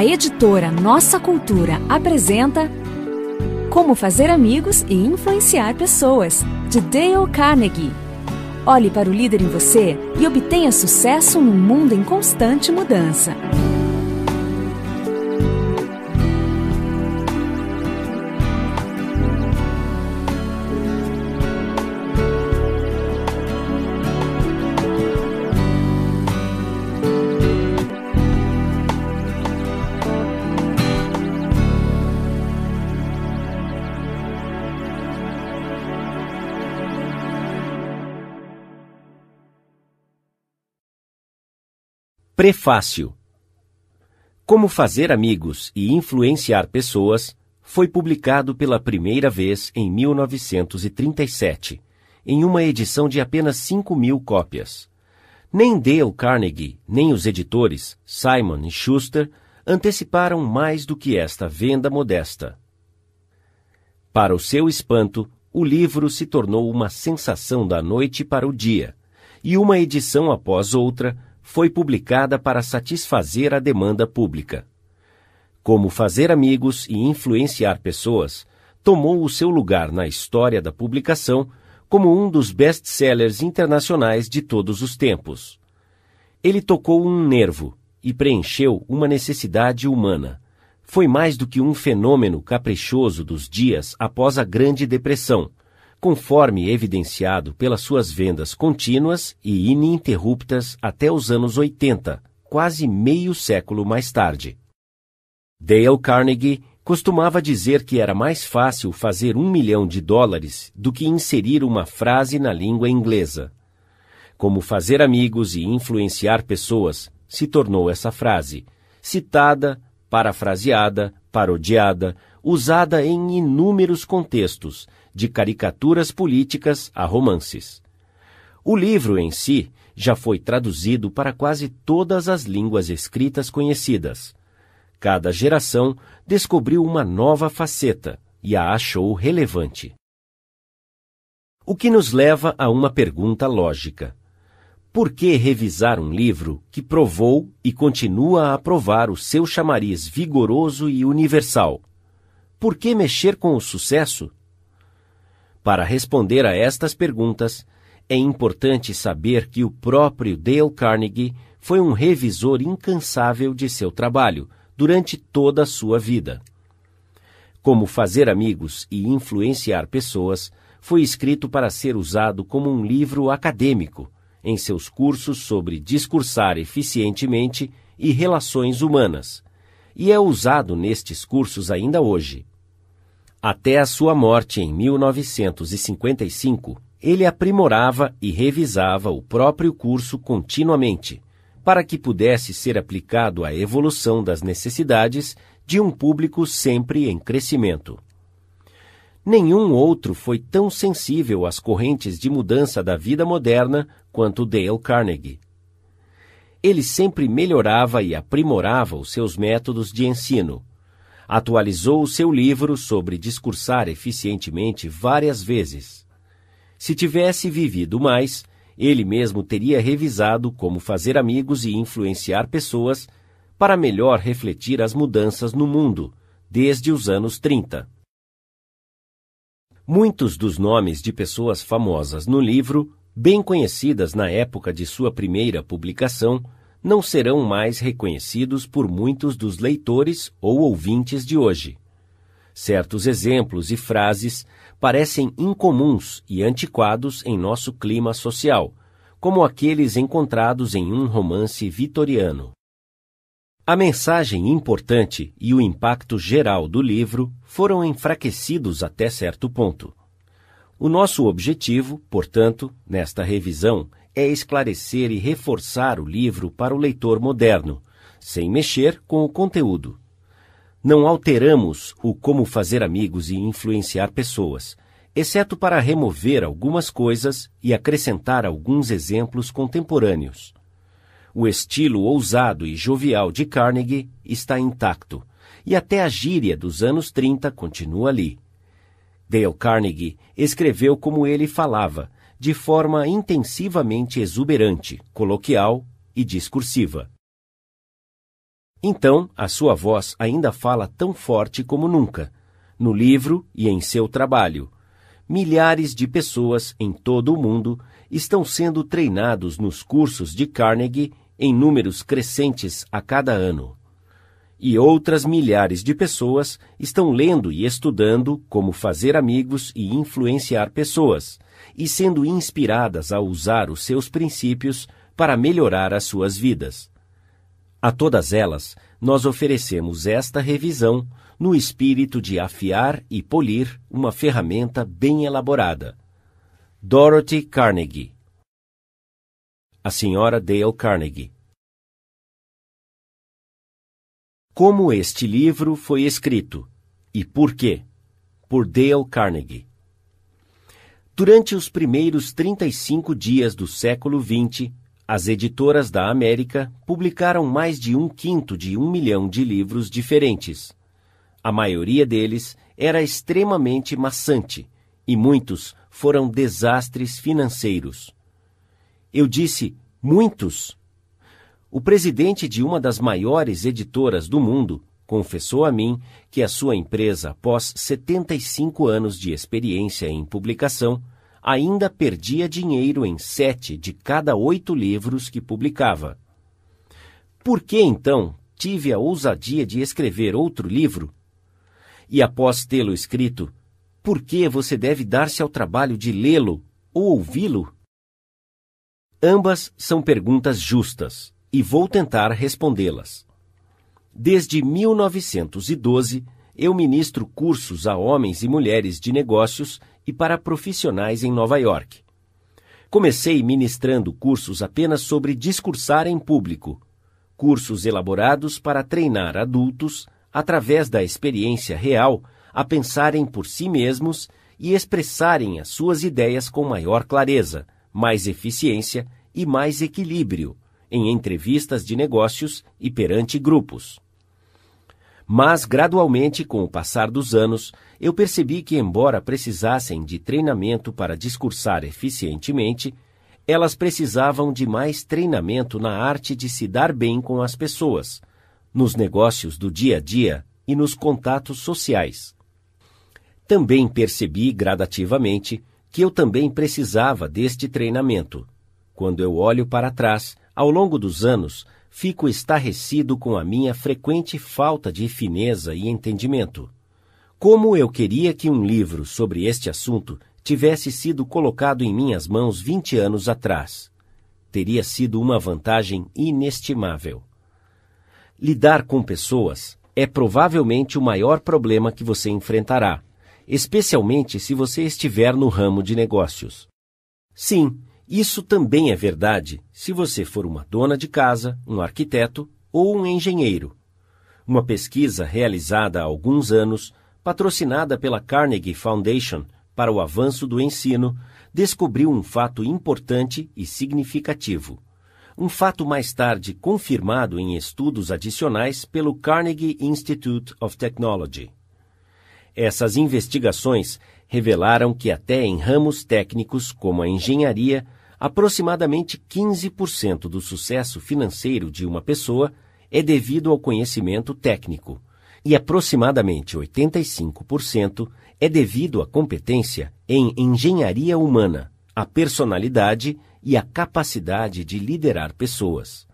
A editora Nossa Cultura apresenta Como Fazer Amigos e Influenciar Pessoas, de Dale Carnegie. Olhe para o líder em você e obtenha sucesso num mundo em constante mudança. Prefácio Como Fazer Amigos e Influenciar Pessoas foi publicado pela primeira vez em 1937, em uma edição de apenas 5 mil cópias. Nem Dale Carnegie, nem os editores, Simon e Schuster, anteciparam mais do que esta venda modesta. Para o seu espanto, o livro se tornou uma sensação da noite para o dia, e uma edição após outra foi publicada para satisfazer a demanda pública. Como fazer amigos e influenciar pessoas tomou o seu lugar na história da publicação como um dos best-sellers internacionais de todos os tempos. Ele tocou um nervo e preencheu uma necessidade humana. Foi mais do que um fenômeno caprichoso dos dias após a Grande Depressão, conforme evidenciado pelas suas vendas contínuas e ininterruptas até os anos 80, quase meio século mais tarde. Dale Carnegie costumava dizer que era mais fácil fazer um milhão de dólares do que inserir uma frase na língua inglesa. Como fazer amigos e influenciar pessoas se tornou essa frase, citada, parafraseada, parodiada, usada em inúmeros contextos, de caricaturas políticas a romances. O livro em si já foi traduzido para quase todas as línguas escritas conhecidas. Cada geração descobriu uma nova faceta e a achou relevante. O que nos leva a uma pergunta lógica. Por que revisar um livro que provou e continua a provar o seu chamariz vigoroso e universal? Por que mexer com o sucesso? Para responder a estas perguntas, é importante saber que o próprio Dale Carnegie foi um revisor incansável de seu trabalho durante toda a sua vida. Como Fazer Amigos e Influenciar Pessoas foi escrito para ser usado como um livro acadêmico em seus cursos sobre discursar eficientemente e relações humanas, e é usado nestes cursos ainda hoje. Até a sua morte em 1955, ele aprimorava e revisava o próprio curso continuamente, para que pudesse ser aplicado à evolução das necessidades de um público sempre em crescimento. Nenhum outro foi tão sensível às correntes de mudança da vida moderna quanto Dale Carnegie. Ele sempre melhorava e aprimorava os seus métodos de ensino, atualizou o seu livro sobre discursar eficientemente várias vezes. Se tivesse vivido mais, ele mesmo teria revisado como fazer amigos e influenciar pessoas para melhor refletir as mudanças no mundo, desde os anos 30. Muitos dos nomes de pessoas famosas no livro, bem conhecidas na época de sua primeira publicação, não serão mais reconhecidos por muitos dos leitores ou ouvintes de hoje. Certos exemplos e frases parecem incomuns e antiquados em nosso clima social, como aqueles encontrados em um romance vitoriano. A mensagem importante e o impacto geral do livro foram enfraquecidos até certo ponto. O nosso objetivo, portanto, nesta revisão, é esclarecer e reforçar o livro para o leitor moderno, sem mexer com o conteúdo. Não alteramos o como fazer amigos e influenciar pessoas, exceto para remover algumas coisas e acrescentar alguns exemplos contemporâneos. O estilo ousado e jovial de Carnegie está intacto, e até a gíria dos anos 30 continua ali. Dale Carnegie escreveu como ele falava, de forma intensivamente exuberante, coloquial e discursiva. Então, a sua voz ainda fala tão forte como nunca, no livro e em seu trabalho. Milhares de pessoas em todo o mundo estão sendo treinados nos cursos de Carnegie em números crescentes a cada ano e outras milhares de pessoas estão lendo e estudando como fazer amigos e influenciar pessoas, e sendo inspiradas a usar os seus princípios para melhorar as suas vidas. A todas elas, nós oferecemos esta revisão no espírito de afiar e polir uma ferramenta bem elaborada. Dorothy Carnegie A Senhora Dale Carnegie Como este livro foi escrito e por quê? Por Dale Carnegie. Durante os primeiros 35 dias do século XX, as editoras da América publicaram mais de um quinto de um milhão de livros diferentes. A maioria deles era extremamente maçante e muitos foram desastres financeiros. Eu disse muitos o presidente de uma das maiores editoras do mundo confessou a mim que a sua empresa, após 75 anos de experiência em publicação, ainda perdia dinheiro em sete de cada oito livros que publicava. Por que então tive a ousadia de escrever outro livro? E após tê-lo escrito, por que você deve dar-se ao trabalho de lê-lo ou ouvi-lo? Ambas são perguntas justas e vou tentar respondê-las. Desde 1912, eu ministro cursos a homens e mulheres de negócios e para profissionais em Nova York. Comecei ministrando cursos apenas sobre discursar em público, cursos elaborados para treinar adultos, através da experiência real, a pensarem por si mesmos e expressarem as suas ideias com maior clareza, mais eficiência e mais equilíbrio, em entrevistas de negócios e perante grupos. Mas, gradualmente, com o passar dos anos, eu percebi que, embora precisassem de treinamento para discursar eficientemente, elas precisavam de mais treinamento na arte de se dar bem com as pessoas, nos negócios do dia a dia e nos contatos sociais. Também percebi gradativamente que eu também precisava deste treinamento. Quando eu olho para trás, ao longo dos anos, fico estarrecido com a minha frequente falta de fineza e entendimento. Como eu queria que um livro sobre este assunto tivesse sido colocado em minhas mãos vinte anos atrás. Teria sido uma vantagem inestimável. Lidar com pessoas é provavelmente o maior problema que você enfrentará, especialmente se você estiver no ramo de negócios. Sim, isso também é verdade se você for uma dona de casa, um arquiteto ou um engenheiro. Uma pesquisa realizada há alguns anos, patrocinada pela Carnegie Foundation para o avanço do ensino, descobriu um fato importante e significativo. Um fato mais tarde confirmado em estudos adicionais pelo Carnegie Institute of Technology. Essas investigações revelaram que, até em ramos técnicos como a engenharia, aproximadamente 15% do sucesso financeiro de uma pessoa é devido ao conhecimento técnico e aproximadamente 85% é devido à competência em engenharia humana, a personalidade e a capacidade de liderar pessoas.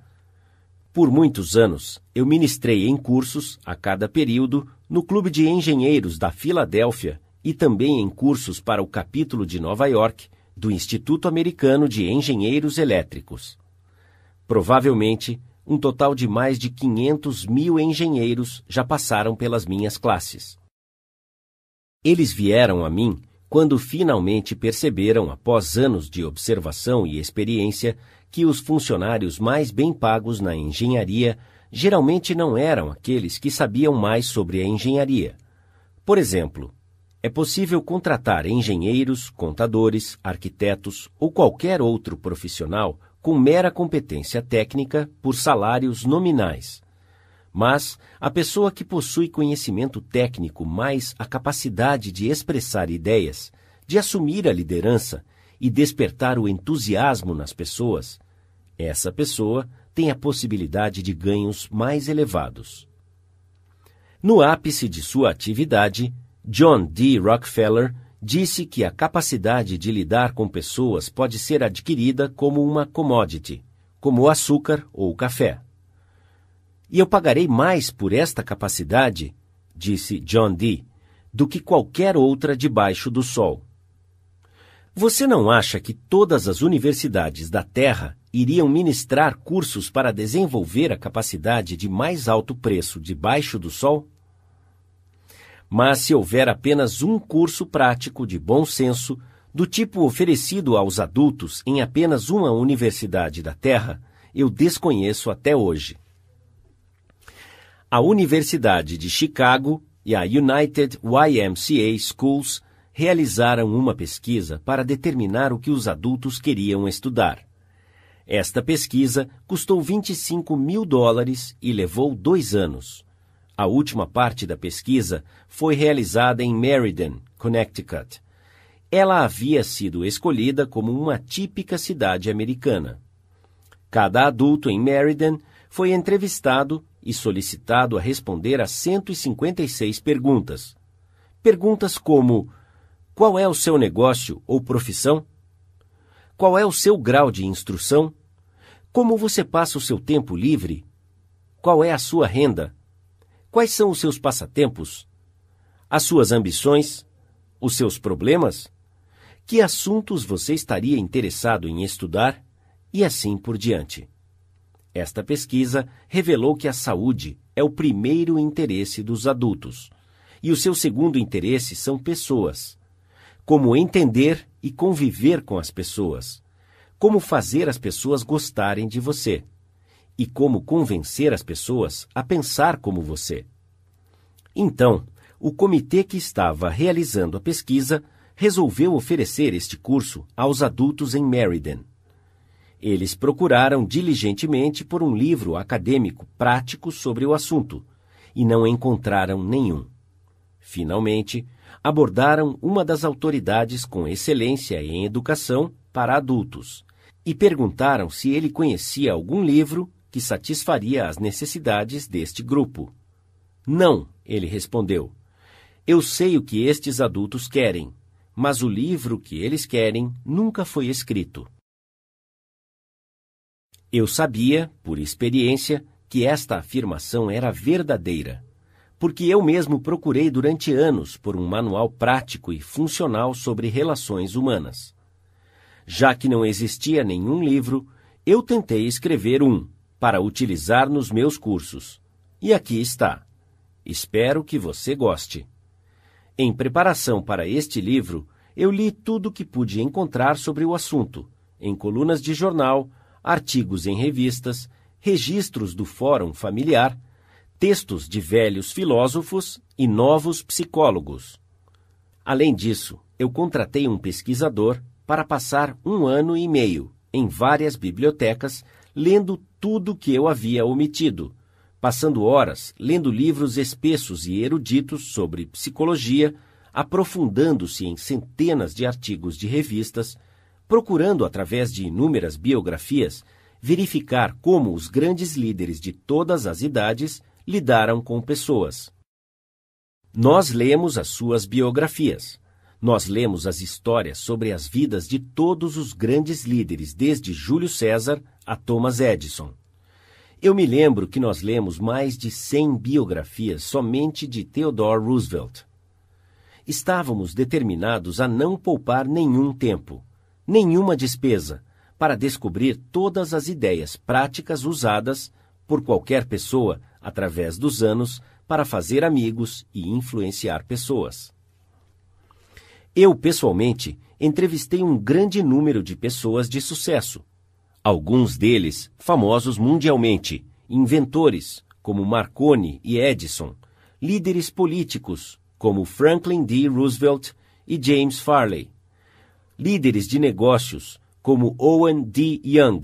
Por muitos anos, eu ministrei em cursos, a cada período, no Clube de Engenheiros da Filadélfia e também em cursos para o capítulo de Nova York, do Instituto Americano de Engenheiros Elétricos. Provavelmente, um total de mais de 500 mil engenheiros já passaram pelas minhas classes. Eles vieram a mim quando finalmente perceberam, após anos de observação e experiência, que os funcionários mais bem pagos na engenharia geralmente não eram aqueles que sabiam mais sobre a engenharia. Por exemplo, é possível contratar engenheiros, contadores, arquitetos ou qualquer outro profissional com mera competência técnica por salários nominais. Mas a pessoa que possui conhecimento técnico mais a capacidade de expressar ideias, de assumir a liderança e despertar o entusiasmo nas pessoas, essa pessoa tem a possibilidade de ganhos mais elevados. No ápice de sua atividade, John D. Rockefeller disse que a capacidade de lidar com pessoas pode ser adquirida como uma commodity, como o açúcar ou o café. E eu pagarei mais por esta capacidade, disse John D., do que qualquer outra debaixo do sol. Você não acha que todas as universidades da Terra iriam ministrar cursos para desenvolver a capacidade de mais alto preço debaixo do sol? Mas se houver apenas um curso prático de bom senso, do tipo oferecido aos adultos em apenas uma universidade da Terra, eu desconheço até hoje. A Universidade de Chicago e a United YMCA Schools realizaram uma pesquisa para determinar o que os adultos queriam estudar. Esta pesquisa custou 25 mil dólares e levou dois anos. A última parte da pesquisa foi realizada em Meriden, Connecticut. Ela havia sido escolhida como uma típica cidade americana. Cada adulto em Meriden foi entrevistado e solicitado a responder a 156 perguntas. Perguntas como: Qual é o seu negócio ou profissão? Qual é o seu grau de instrução? Como você passa o seu tempo livre? Qual é a sua renda? Quais são os seus passatempos? As suas ambições? Os seus problemas? Que assuntos você estaria interessado em estudar? E assim por diante. Esta pesquisa revelou que a saúde é o primeiro interesse dos adultos e o seu segundo interesse são pessoas. Como entender e conviver com as pessoas. Como fazer as pessoas gostarem de você. E como convencer as pessoas a pensar como você. Então, o comitê que estava realizando a pesquisa resolveu oferecer este curso aos adultos em Meriden. Eles procuraram diligentemente por um livro acadêmico prático sobre o assunto e não encontraram nenhum. Finalmente, abordaram uma das autoridades com excelência em educação para adultos e perguntaram se ele conhecia algum livro que satisfaria as necessidades deste grupo. Não, ele respondeu. Eu sei o que estes adultos querem, mas o livro que eles querem nunca foi escrito. Eu sabia, por experiência, que esta afirmação era verdadeira, porque eu mesmo procurei durante anos por um manual prático e funcional sobre relações humanas. Já que não existia nenhum livro, eu tentei escrever um para utilizar nos meus cursos. E aqui está. Espero que você goste. Em preparação para este livro, eu li tudo o que pude encontrar sobre o assunto, em colunas de jornal, artigos em revistas, registros do Fórum Familiar, textos de velhos filósofos e novos psicólogos. Além disso, eu contratei um pesquisador para passar um ano e meio em várias bibliotecas lendo tudo que eu havia omitido, passando horas lendo livros espessos e eruditos sobre psicologia, aprofundando-se em centenas de artigos de revistas procurando, através de inúmeras biografias, verificar como os grandes líderes de todas as idades lidaram com pessoas. Nós lemos as suas biografias. Nós lemos as histórias sobre as vidas de todos os grandes líderes, desde Júlio César a Thomas Edison. Eu me lembro que nós lemos mais de 100 biografias somente de Theodore Roosevelt. Estávamos determinados a não poupar nenhum tempo nenhuma despesa para descobrir todas as ideias práticas usadas por qualquer pessoa através dos anos para fazer amigos e influenciar pessoas. Eu, pessoalmente, entrevistei um grande número de pessoas de sucesso. Alguns deles famosos mundialmente, inventores, como Marconi e Edison, líderes políticos, como Franklin D. Roosevelt e James Farley, líderes de negócios como Owen D. Young,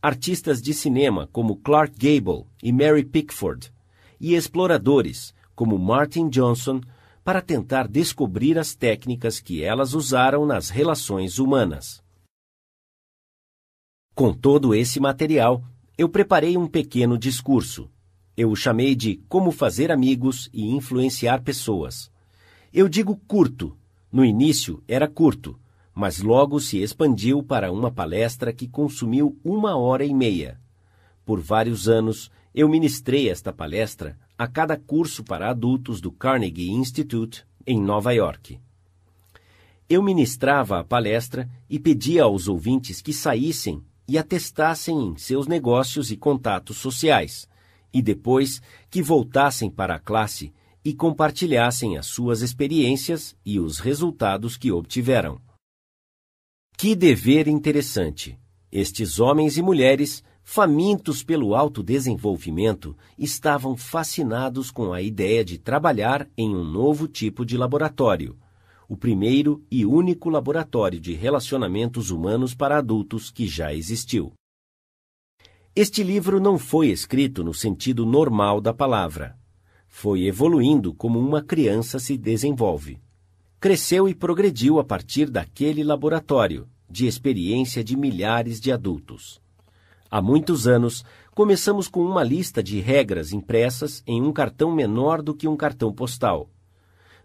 artistas de cinema como Clark Gable e Mary Pickford, e exploradores, como Martin Johnson, para tentar descobrir as técnicas que elas usaram nas relações humanas. Com todo esse material, eu preparei um pequeno discurso. Eu o chamei de Como Fazer Amigos e Influenciar Pessoas. Eu digo curto. No início era curto, mas logo se expandiu para uma palestra que consumiu uma hora e meia. Por vários anos, eu ministrei esta palestra a cada curso para adultos do Carnegie Institute, em Nova York. Eu ministrava a palestra e pedia aos ouvintes que saíssem e atestassem em seus negócios e contatos sociais, e depois que voltassem para a classe e compartilhassem as suas experiências e os resultados que obtiveram. Que dever interessante! Estes homens e mulheres, famintos pelo autodesenvolvimento, estavam fascinados com a ideia de trabalhar em um novo tipo de laboratório, o primeiro e único laboratório de relacionamentos humanos para adultos que já existiu. Este livro não foi escrito no sentido normal da palavra. Foi evoluindo como uma criança se desenvolve cresceu e progrediu a partir daquele laboratório, de experiência de milhares de adultos. Há muitos anos, começamos com uma lista de regras impressas em um cartão menor do que um cartão postal.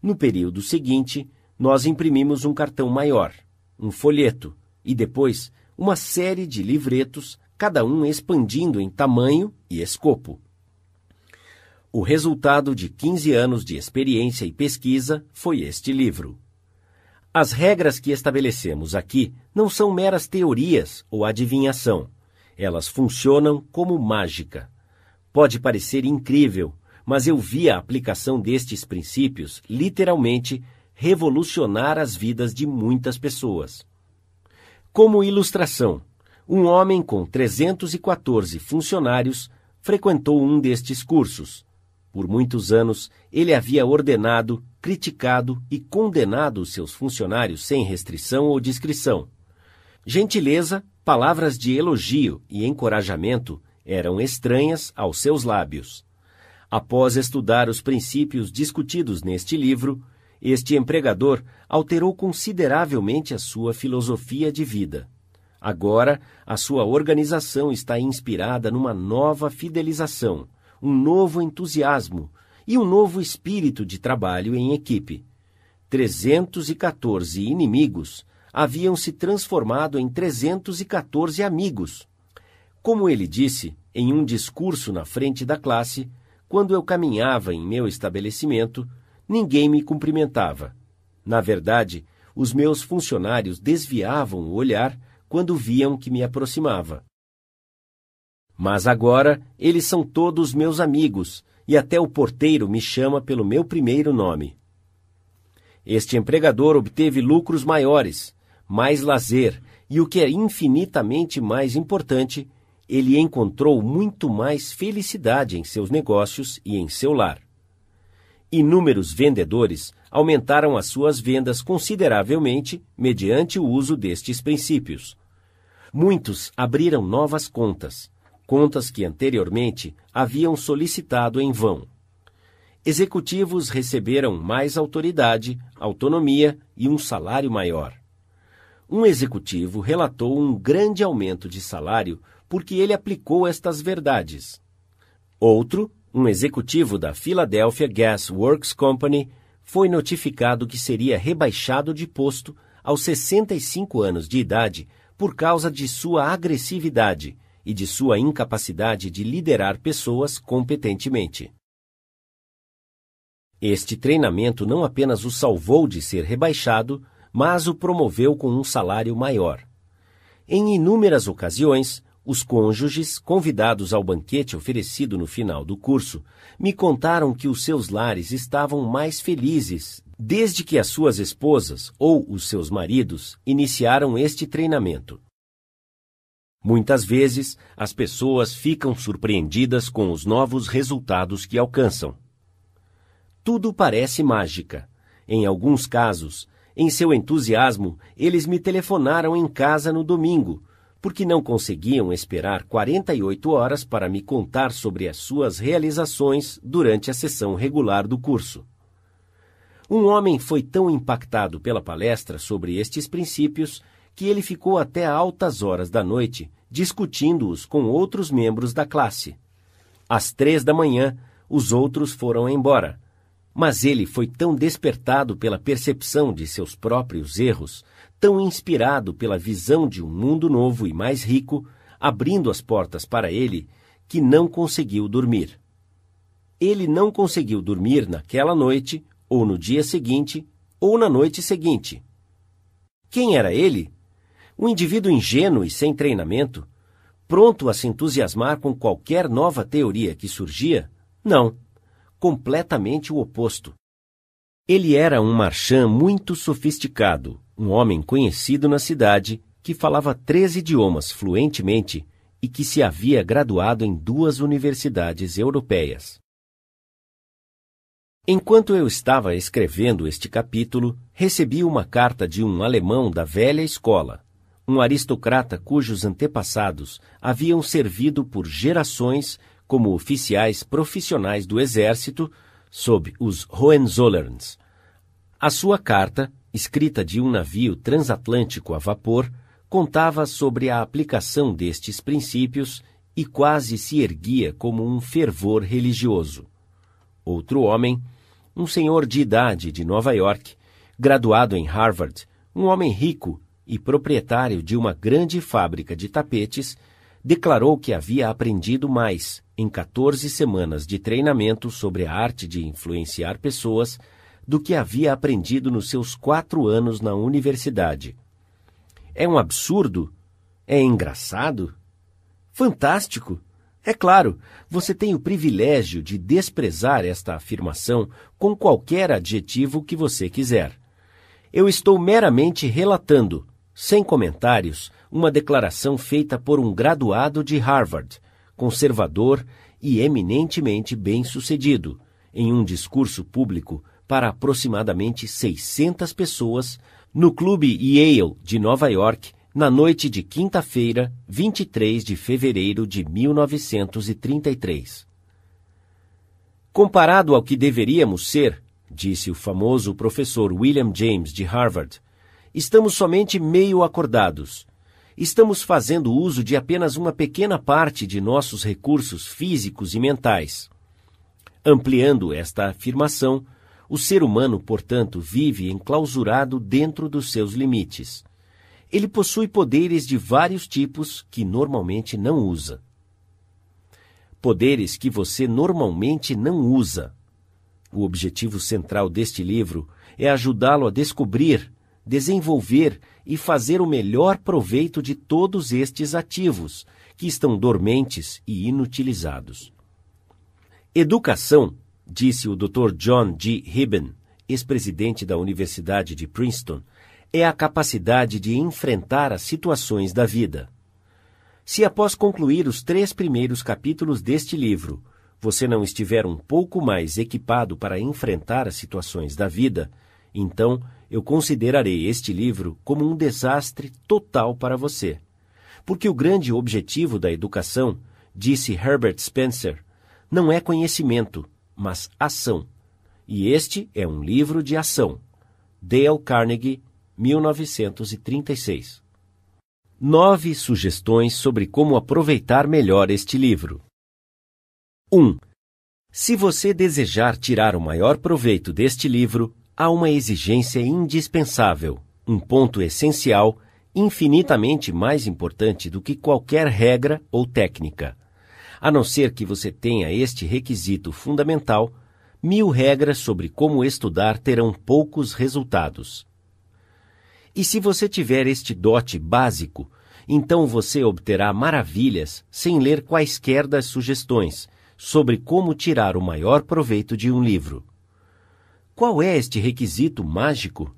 No período seguinte, nós imprimimos um cartão maior, um folheto, e depois uma série de livretos, cada um expandindo em tamanho e escopo. O resultado de 15 anos de experiência e pesquisa foi este livro. As regras que estabelecemos aqui não são meras teorias ou adivinhação. Elas funcionam como mágica. Pode parecer incrível, mas eu vi a aplicação destes princípios literalmente revolucionar as vidas de muitas pessoas. Como ilustração, um homem com 314 funcionários frequentou um destes cursos por muitos anos, ele havia ordenado, criticado e condenado seus funcionários sem restrição ou discrição. Gentileza, palavras de elogio e encorajamento eram estranhas aos seus lábios. Após estudar os princípios discutidos neste livro, este empregador alterou consideravelmente a sua filosofia de vida. Agora, a sua organização está inspirada numa nova fidelização um novo entusiasmo e um novo espírito de trabalho em equipe. 314 inimigos haviam se transformado em 314 amigos. Como ele disse em um discurso na frente da classe, quando eu caminhava em meu estabelecimento, ninguém me cumprimentava. Na verdade, os meus funcionários desviavam o olhar quando viam que me aproximava. Mas agora eles são todos meus amigos, e até o porteiro me chama pelo meu primeiro nome. Este empregador obteve lucros maiores, mais lazer e, o que é infinitamente mais importante, ele encontrou muito mais felicidade em seus negócios e em seu lar. Inúmeros vendedores aumentaram as suas vendas consideravelmente mediante o uso destes princípios. Muitos abriram novas contas contas que anteriormente haviam solicitado em vão. Executivos receberam mais autoridade, autonomia e um salário maior. Um executivo relatou um grande aumento de salário porque ele aplicou estas verdades. Outro, um executivo da Philadelphia Gas Works Company, foi notificado que seria rebaixado de posto aos 65 anos de idade por causa de sua agressividade e de sua incapacidade de liderar pessoas competentemente. Este treinamento não apenas o salvou de ser rebaixado, mas o promoveu com um salário maior. Em inúmeras ocasiões, os cônjuges, convidados ao banquete oferecido no final do curso, me contaram que os seus lares estavam mais felizes desde que as suas esposas ou os seus maridos iniciaram este treinamento. Muitas vezes, as pessoas ficam surpreendidas com os novos resultados que alcançam. Tudo parece mágica. Em alguns casos, em seu entusiasmo, eles me telefonaram em casa no domingo, porque não conseguiam esperar 48 horas para me contar sobre as suas realizações durante a sessão regular do curso. Um homem foi tão impactado pela palestra sobre estes princípios que ele ficou até altas horas da noite discutindo-os com outros membros da classe. Às três da manhã, os outros foram embora. Mas ele foi tão despertado pela percepção de seus próprios erros tão inspirado pela visão de um mundo novo e mais rico, abrindo as portas para ele, que não conseguiu dormir. Ele não conseguiu dormir naquela noite, ou no dia seguinte, ou na noite seguinte. Quem era ele? Um indivíduo ingênuo e sem treinamento, pronto a se entusiasmar com qualquer nova teoria que surgia? Não, completamente o oposto. Ele era um marchand muito sofisticado, um homem conhecido na cidade que falava três idiomas fluentemente e que se havia graduado em duas universidades europeias. Enquanto eu estava escrevendo este capítulo, recebi uma carta de um alemão da velha escola, um aristocrata cujos antepassados haviam servido por gerações como oficiais profissionais do exército sob os Hohenzollerns. A sua carta escrita de um navio transatlântico a vapor, contava sobre a aplicação destes princípios e quase se erguia como um fervor religioso. Outro homem, um senhor de idade de Nova York, graduado em Harvard, um homem rico e proprietário de uma grande fábrica de tapetes, declarou que havia aprendido mais em 14 semanas de treinamento sobre a arte de influenciar pessoas do que havia aprendido nos seus quatro anos na universidade. É um absurdo? É engraçado? Fantástico! É claro, você tem o privilégio de desprezar esta afirmação com qualquer adjetivo que você quiser. Eu estou meramente relatando, sem comentários, uma declaração feita por um graduado de Harvard, conservador e eminentemente bem-sucedido, em um discurso público para aproximadamente 600 pessoas no Clube Yale de Nova York na noite de quinta-feira, 23 de fevereiro de 1933. Comparado ao que deveríamos ser, disse o famoso professor William James de Harvard, estamos somente meio acordados. Estamos fazendo uso de apenas uma pequena parte de nossos recursos físicos e mentais. Ampliando esta afirmação, o ser humano, portanto, vive enclausurado dentro dos seus limites. Ele possui poderes de vários tipos que normalmente não usa. Poderes que você normalmente não usa. O objetivo central deste livro é ajudá-lo a descobrir, desenvolver e fazer o melhor proveito de todos estes ativos que estão dormentes e inutilizados. Educação disse o Dr. John G. Hibben, ex-presidente da Universidade de Princeton, é a capacidade de enfrentar as situações da vida. Se após concluir os três primeiros capítulos deste livro, você não estiver um pouco mais equipado para enfrentar as situações da vida, então eu considerarei este livro como um desastre total para você. Porque o grande objetivo da educação, disse Herbert Spencer, não é conhecimento, mas ação. E este é um livro de ação. Dale Carnegie, 1936. Nove sugestões sobre como aproveitar melhor este livro. 1. Um, se você desejar tirar o maior proveito deste livro, há uma exigência indispensável, um ponto essencial, infinitamente mais importante do que qualquer regra ou técnica. A não ser que você tenha este requisito fundamental, mil regras sobre como estudar terão poucos resultados. E se você tiver este dote básico, então você obterá maravilhas sem ler quaisquer das sugestões sobre como tirar o maior proveito de um livro. Qual é este requisito mágico?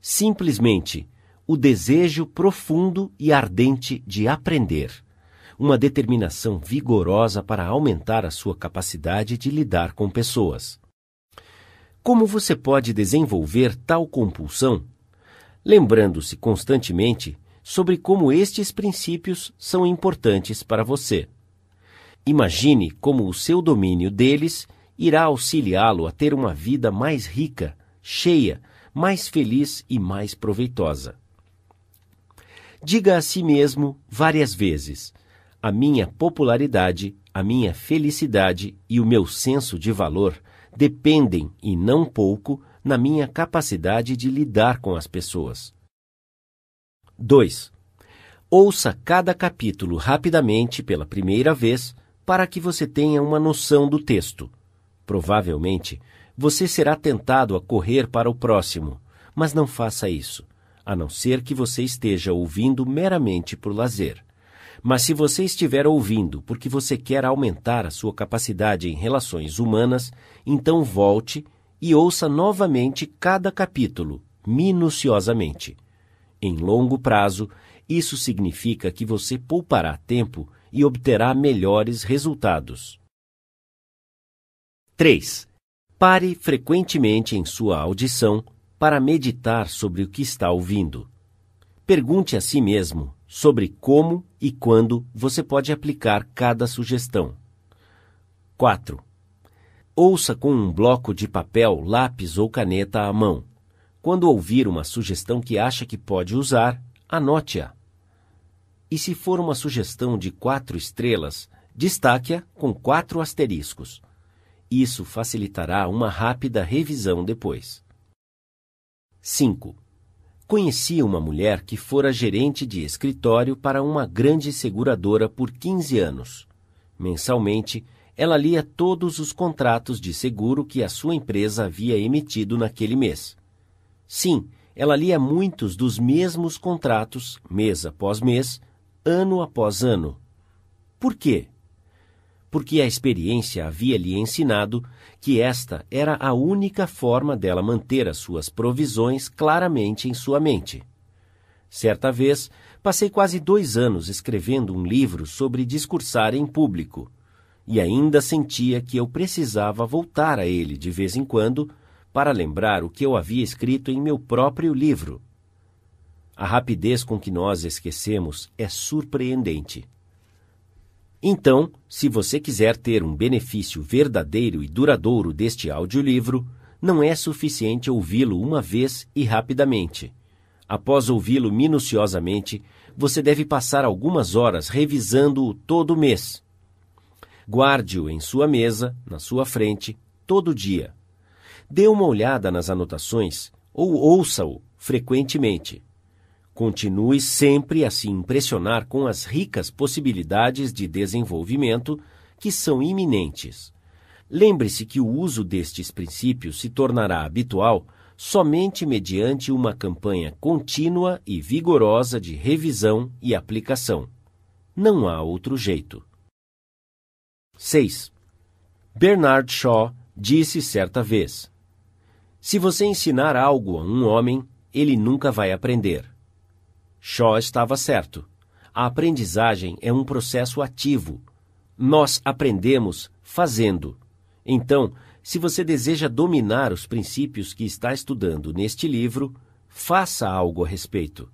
Simplesmente o desejo profundo e ardente de aprender uma determinação vigorosa para aumentar a sua capacidade de lidar com pessoas. Como você pode desenvolver tal compulsão? Lembrando-se constantemente sobre como estes princípios são importantes para você. Imagine como o seu domínio deles irá auxiliá-lo a ter uma vida mais rica, cheia, mais feliz e mais proveitosa. Diga a si mesmo várias vezes: a minha popularidade, a minha felicidade e o meu senso de valor dependem, e não pouco, na minha capacidade de lidar com as pessoas. 2. Ouça cada capítulo rapidamente pela primeira vez para que você tenha uma noção do texto. Provavelmente, você será tentado a correr para o próximo, mas não faça isso, a não ser que você esteja ouvindo meramente por lazer. Mas se você estiver ouvindo porque você quer aumentar a sua capacidade em relações humanas, então volte e ouça novamente cada capítulo, minuciosamente. Em longo prazo, isso significa que você poupará tempo e obterá melhores resultados. 3. Pare frequentemente em sua audição para meditar sobre o que está ouvindo. Pergunte a si mesmo sobre como e quando você pode aplicar cada sugestão. 4. Ouça com um bloco de papel, lápis ou caneta à mão. Quando ouvir uma sugestão que acha que pode usar, anote-a. E se for uma sugestão de quatro estrelas, destaque-a com quatro asteriscos. Isso facilitará uma rápida revisão depois. 5. Conheci uma mulher que fora gerente de escritório para uma grande seguradora por 15 anos. Mensalmente, ela lia todos os contratos de seguro que a sua empresa havia emitido naquele mês. Sim, ela lia muitos dos mesmos contratos, mês após mês, ano após ano. Por quê? Porque a experiência havia lhe ensinado que esta era a única forma dela manter as suas provisões claramente em sua mente. Certa vez, passei quase dois anos escrevendo um livro sobre discursar em público, e ainda sentia que eu precisava voltar a ele de vez em quando para lembrar o que eu havia escrito em meu próprio livro. A rapidez com que nós esquecemos é surpreendente. Então, se você quiser ter um benefício verdadeiro e duradouro deste audiolivro, não é suficiente ouvi-lo uma vez e rapidamente. Após ouvi-lo minuciosamente, você deve passar algumas horas revisando-o todo mês. Guarde-o em sua mesa, na sua frente, todo dia. Dê uma olhada nas anotações ou ouça-o frequentemente. Continue sempre a se impressionar com as ricas possibilidades de desenvolvimento que são iminentes. Lembre-se que o uso destes princípios se tornará habitual somente mediante uma campanha contínua e vigorosa de revisão e aplicação. Não há outro jeito. 6. Bernard Shaw disse certa vez: Se você ensinar algo a um homem, ele nunca vai aprender. Shaw estava certo. A aprendizagem é um processo ativo. Nós aprendemos fazendo. Então, se você deseja dominar os princípios que está estudando neste livro, faça algo a respeito.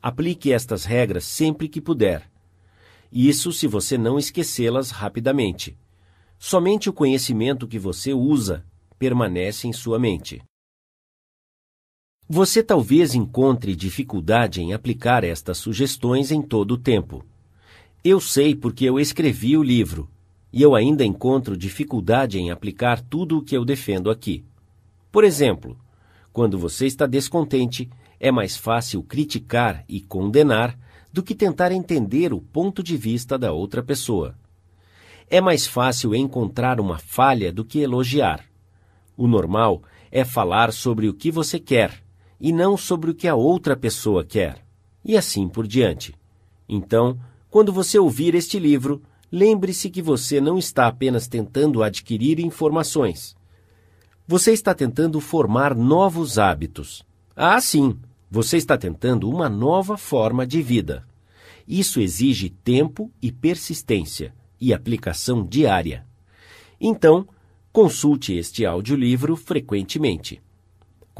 Aplique estas regras sempre que puder. Isso se você não esquecê-las rapidamente. Somente o conhecimento que você usa permanece em sua mente. Você talvez encontre dificuldade em aplicar estas sugestões em todo o tempo. Eu sei porque eu escrevi o livro, e eu ainda encontro dificuldade em aplicar tudo o que eu defendo aqui. Por exemplo, quando você está descontente, é mais fácil criticar e condenar do que tentar entender o ponto de vista da outra pessoa. É mais fácil encontrar uma falha do que elogiar. O normal é falar sobre o que você quer e não sobre o que a outra pessoa quer, e assim por diante. Então, quando você ouvir este livro, lembre-se que você não está apenas tentando adquirir informações. Você está tentando formar novos hábitos. Ah, sim, você está tentando uma nova forma de vida. Isso exige tempo e persistência e aplicação diária. Então, consulte este audiolivro frequentemente.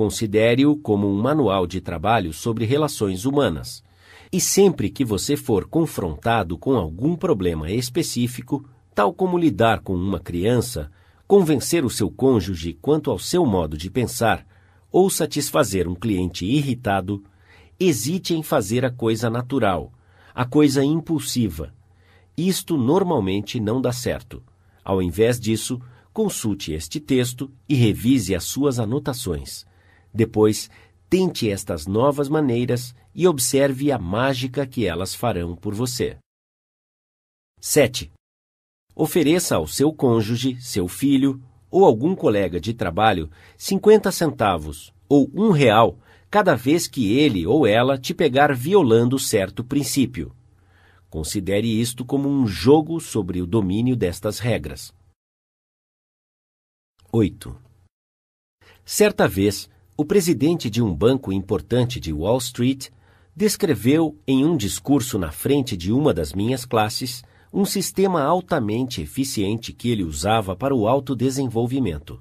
Considere-o como um manual de trabalho sobre relações humanas. E sempre que você for confrontado com algum problema específico, tal como lidar com uma criança, convencer o seu cônjuge quanto ao seu modo de pensar ou satisfazer um cliente irritado, hesite em fazer a coisa natural, a coisa impulsiva. Isto normalmente não dá certo. Ao invés disso, consulte este texto e revise as suas anotações. Depois, tente estas novas maneiras e observe a mágica que elas farão por você. 7. Ofereça ao seu cônjuge, seu filho ou algum colega de trabalho 50 centavos ou um real cada vez que ele ou ela te pegar violando certo princípio. Considere isto como um jogo sobre o domínio destas regras. 8. Certa vez, o presidente de um banco importante de Wall Street descreveu, em um discurso na frente de uma das minhas classes, um sistema altamente eficiente que ele usava para o autodesenvolvimento.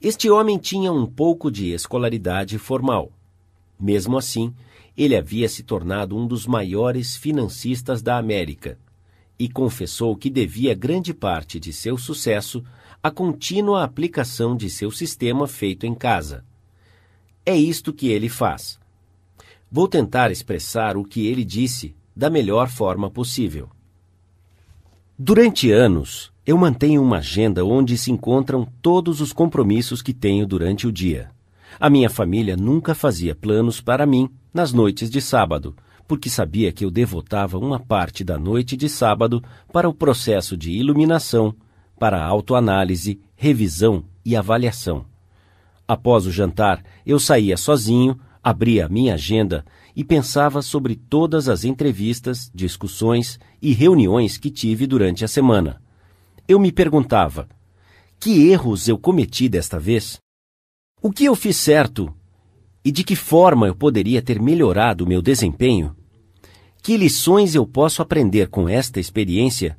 Este homem tinha um pouco de escolaridade formal. Mesmo assim, ele havia se tornado um dos maiores financistas da América e confessou que devia grande parte de seu sucesso à contínua aplicação de seu sistema feito em casa. É isto que ele faz. Vou tentar expressar o que ele disse da melhor forma possível. Durante anos, eu mantenho uma agenda onde se encontram todos os compromissos que tenho durante o dia. A minha família nunca fazia planos para mim nas noites de sábado, porque sabia que eu devotava uma parte da noite de sábado para o processo de iluminação, para autoanálise, revisão e avaliação. Após o jantar, eu saía sozinho, abria minha agenda e pensava sobre todas as entrevistas, discussões e reuniões que tive durante a semana. Eu me perguntava: que erros eu cometi desta vez? O que eu fiz certo? E de que forma eu poderia ter melhorado o meu desempenho? Que lições eu posso aprender com esta experiência?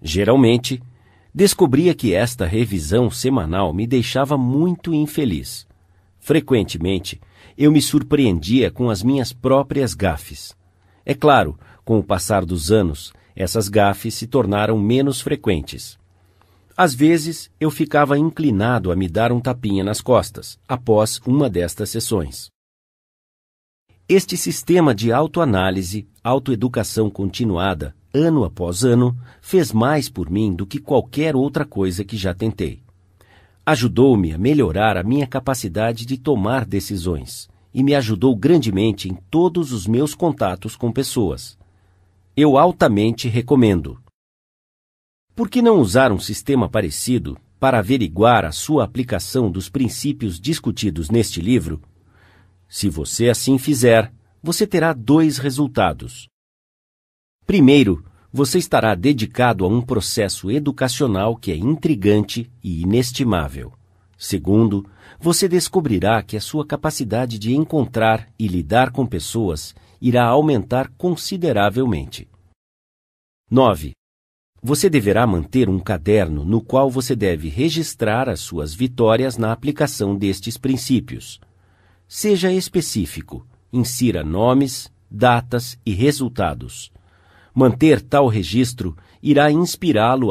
Geralmente, descobria que esta revisão semanal me deixava muito infeliz. Frequentemente, eu me surpreendia com as minhas próprias gafes. É claro, com o passar dos anos, essas gafes se tornaram menos frequentes. Às vezes, eu ficava inclinado a me dar um tapinha nas costas, após uma destas sessões. Este sistema de autoanálise, autoeducação continuada, ano após ano, fez mais por mim do que qualquer outra coisa que já tentei. Ajudou-me a melhorar a minha capacidade de tomar decisões e me ajudou grandemente em todos os meus contatos com pessoas. Eu altamente recomendo. Por que não usar um sistema parecido para averiguar a sua aplicação dos princípios discutidos neste livro? Se você assim fizer, você terá dois resultados. Primeiro, você estará dedicado a um processo educacional que é intrigante e inestimável. Segundo, você descobrirá que a sua capacidade de encontrar e lidar com pessoas irá aumentar consideravelmente. 9. Você deverá manter um caderno no qual você deve registrar as suas vitórias na aplicação destes princípios. Seja específico, insira nomes, datas e resultados. Manter tal registro irá inspirá-lo